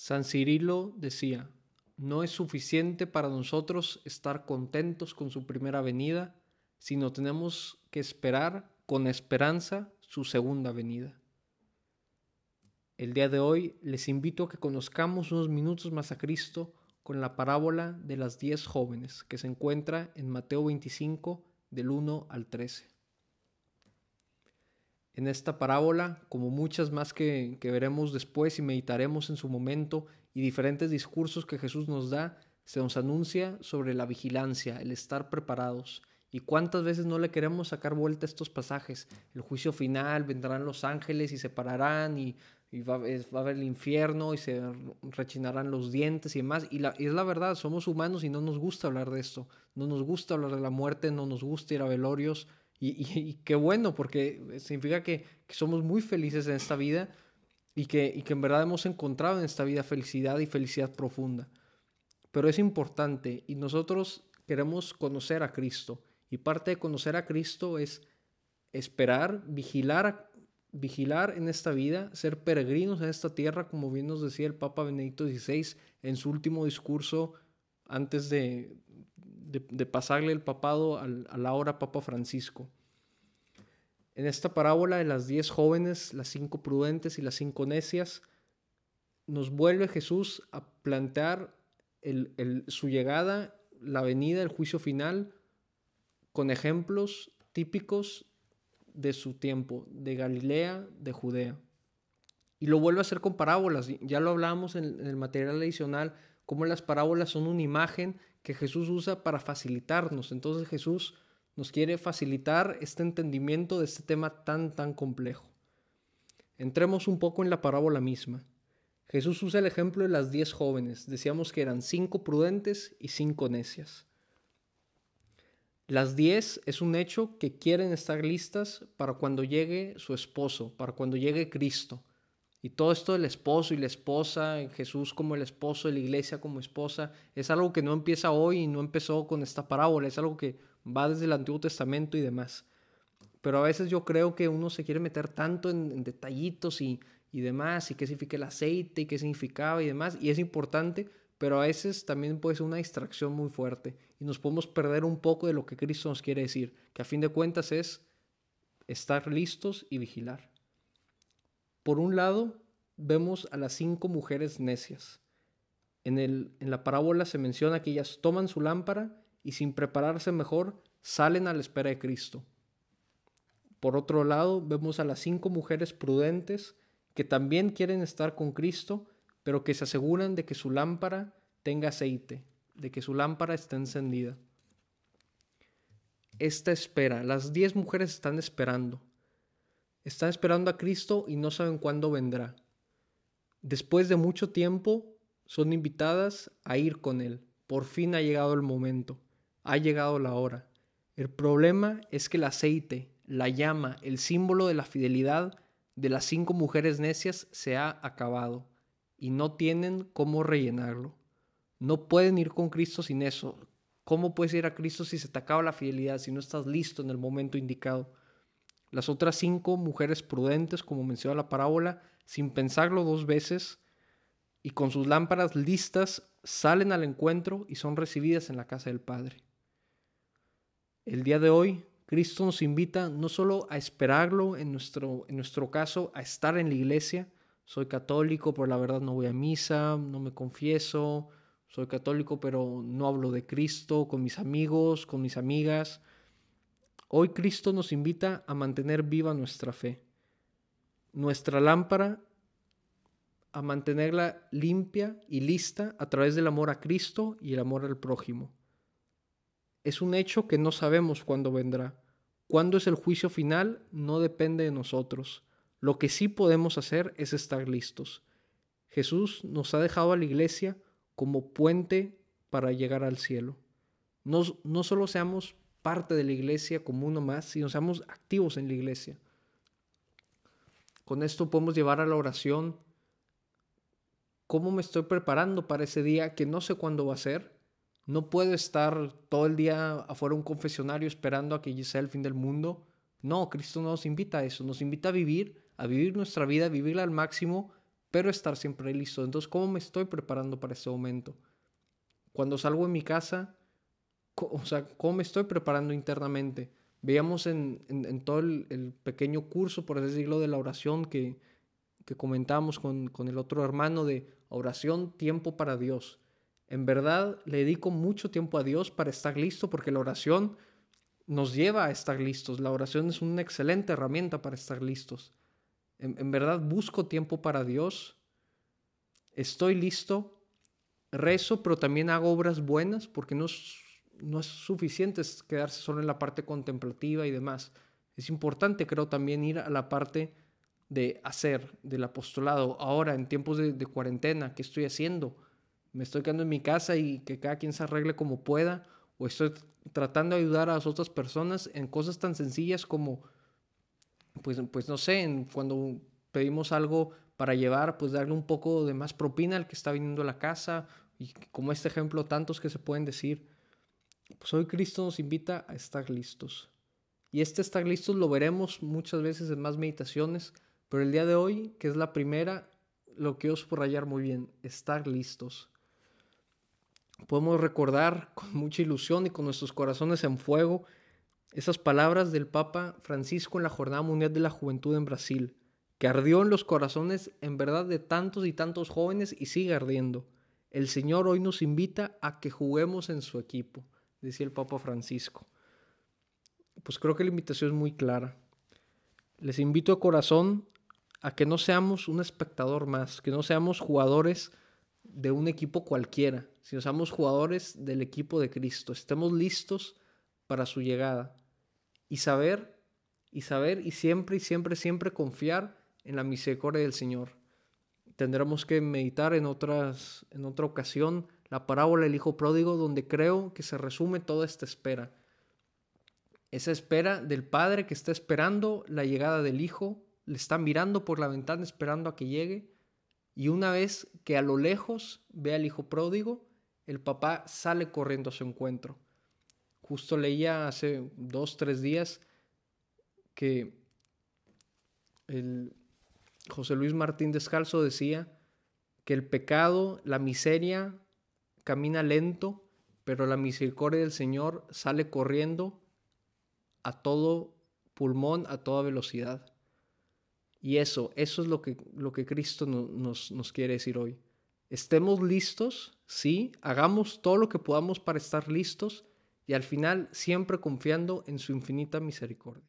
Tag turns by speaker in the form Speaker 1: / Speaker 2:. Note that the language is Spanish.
Speaker 1: San Cirilo decía, no es suficiente para nosotros estar contentos con su primera venida, sino tenemos que esperar con esperanza su segunda venida. El día de hoy les invito a que conozcamos unos minutos más a Cristo con la parábola de las diez jóvenes que se encuentra en Mateo 25 del 1 al 13. En esta parábola, como muchas más que, veremos después y meditaremos en su momento, y diferentes discursos que Jesús nos da, se nos anuncia sobre la vigilancia, el estar preparados, ¿Y cuántas veces no le queremos sacar vuelta a estos pasajes? El juicio final, vendrán los ángeles y se pararán y, va, a haber el infierno y se rechinarán los dientes y demás. Y, es la verdad, somos humanos y no nos gusta hablar de esto. No nos gusta hablar de la muerte, no nos gusta ir a velorios. Y, qué bueno, porque significa que, somos muy felices en esta vida y que, y que en verdad hemos encontrado en esta vida felicidad y felicidad profunda. Pero es importante y nosotros queremos conocer a Cristo y parte de conocer a Cristo es esperar, vigilar, vigilar en esta vida, ser peregrinos en esta tierra, como bien nos decía el Papa Benedicto XVI en su último discurso antes de, de, pasarle el papado al, a la hora Papa Francisco. En esta parábola de las diez jóvenes, las cinco prudentes y las cinco necias, nos vuelve Jesús a plantear su llegada, la venida, el juicio final, con ejemplos típicos de su tiempo, de Galilea, de Judea. Y lo vuelve a hacer con parábolas. Ya lo hablamos en, el material adicional, cómo las parábolas son una imagen que Jesús usa para facilitarnos. Entonces Jesús nos quiere facilitar este entendimiento de este tema tan, tan complejo. Entremos un poco en la parábola misma. Jesús usa el ejemplo de las diez jóvenes. Decíamos que eran cinco prudentes y cinco necias. Las 10 es un hecho que quieren estar listas para cuando llegue su esposo, para cuando llegue Cristo. Y todo esto del esposo y la esposa, Jesús como el esposo, la iglesia como esposa, es algo que no empieza hoy y no empezó con esta parábola, es algo que va desde el Antiguo Testamento y demás. Pero a veces yo creo que uno se quiere meter tanto en, detallitos y, y demás, y qué significa el aceite y qué significaba y demás, y es importante, pero a veces también puede ser una distracción muy fuerte y nos podemos perder un poco de lo que Cristo nos quiere decir, que a fin de cuentas es estar listos y vigilar. Por un lado, vemos a las cinco mujeres necias. En, el, en la parábola se menciona que ellas toman su lámpara y sin prepararse mejor salen a la espera de Cristo. Por otro lado, vemos a las cinco mujeres prudentes que también quieren estar con Cristo, pero que se aseguran de que su lámpara tenga aceite, de que su lámpara esté encendida. Esta espera, las diez mujeres están esperando. Están esperando a Cristo y no saben cuándo vendrá. Después de mucho tiempo, son invitadas a ir con Él. Por fin ha llegado el momento, ha llegado la hora. El problema es que el aceite, la llama, el símbolo de la fidelidad de las cinco mujeres necias se ha acabado y no tienen cómo rellenarlo. No pueden ir con Cristo sin eso. ¿Cómo puedes ir a Cristo si se te acaba la fidelidad, si no estás listo en el momento indicado? Las otras cinco mujeres prudentes, como menciona la parábola, sin pensarlo dos veces y con sus lámparas listas, salen al encuentro y son recibidas en la casa del Padre. El día de hoy, Cristo nos invita no solo a esperarlo, en nuestro, en nuestro caso, a estar en la iglesia, soy católico, pero la verdad no voy a misa, no me confieso, soy católico, pero no hablo de Cristo con mis amigos, con mis amigas. Hoy Cristo nos invita a mantener viva nuestra fe, nuestra lámpara, a mantenerla limpia y lista a través del amor a Cristo y el amor al prójimo. Es un hecho que no sabemos cuándo vendrá. Cuándo es el juicio final no depende de nosotros. Lo que sí podemos hacer es estar listos. Jesús nos ha dejado a la iglesia como puente para llegar al cielo. No, no solo seamos parte de la iglesia como uno más, sino seamos activos en la iglesia. Con esto podemos llevar a la oración cómo me estoy preparando para ese día que no sé cuándo va a ser. No puedo estar todo el día afuera un confesionario esperando a que sea el fin del mundo. No, Cristo no nos invita a eso, nos invita a vivir a vivir nuestra vida, a vivirla al máximo, pero estar siempre listo. Entonces, ¿cómo me estoy preparando para este momento? Cuando salgo de mi casa, o sea, ¿cómo me estoy preparando internamente? Veíamos en, todo el, pequeño curso, por decirlo, de la oración que, que comentamos con, con el otro hermano de oración, tiempo para Dios. En verdad, le dedico mucho tiempo a Dios para estar listo, porque la oración nos lleva a estar listos. La oración es una excelente herramienta para estar listos. En, verdad busco tiempo para Dios. Estoy listo. Rezo, pero también hago obras buenas porque no es, no es suficiente quedarse solo en la parte contemplativa y demás. Es importante, creo, también ir a la parte de hacer, del apostolado. Ahora, en tiempos de, de cuarentena, ¿qué estoy haciendo? ¿Me estoy quedando en mi casa y que cada quien se arregle como pueda? ¿O estoy tratando de ayudar a las otras personas en cosas tan sencillas como, pues, pues no sé, cuando pedimos algo para llevar, pues darle un poco de más propina al que está viniendo a la casa, y como este ejemplo, tantos que se pueden decir. Pues hoy Cristo nos invita a estar listos. Y este estar listos lo veremos muchas veces en más meditaciones, pero el día de hoy, que es la primera, lo quiero subrayar muy bien, estar listos podemos recordar con mucha ilusión y con nuestros corazones en fuego esas palabras del Papa Francisco en la Jornada Mundial de la Juventud en Brasil, que ardió en los corazones en verdad de tantos y tantos jóvenes y sigue ardiendo. El Señor hoy nos invita a que juguemos en su equipo, decía el Papa Francisco. Pues creo que la invitación es muy clara. Les invito de corazón a que no seamos un espectador más, que no seamos jugadores de un equipo cualquiera, si somos jugadores del equipo de Cristo, estemos listos para su llegada y saber y saber y siempre y siempre siempre confiar en la misericordia del Señor. Tendremos que meditar en otras en otra ocasión la parábola del hijo pródigo donde creo que se resume toda esta espera. Esa espera del padre que está esperando la llegada del hijo, le está mirando por la ventana esperando a que llegue y una vez que a lo lejos ve al hijo pródigo, el papá sale corriendo a su encuentro. Justo leía hace dos, tres días que el José Luis Martín Descalzo decía que el pecado, la miseria, camina lento, pero la misericordia del Señor sale corriendo a todo pulmón, a toda velocidad. Y eso, eso es lo que, lo que Cristo nos, nos quiere decir hoy. Estemos listos Sí, hagamos todo lo que podamos para estar listos y al final siempre confiando en su infinita misericordia.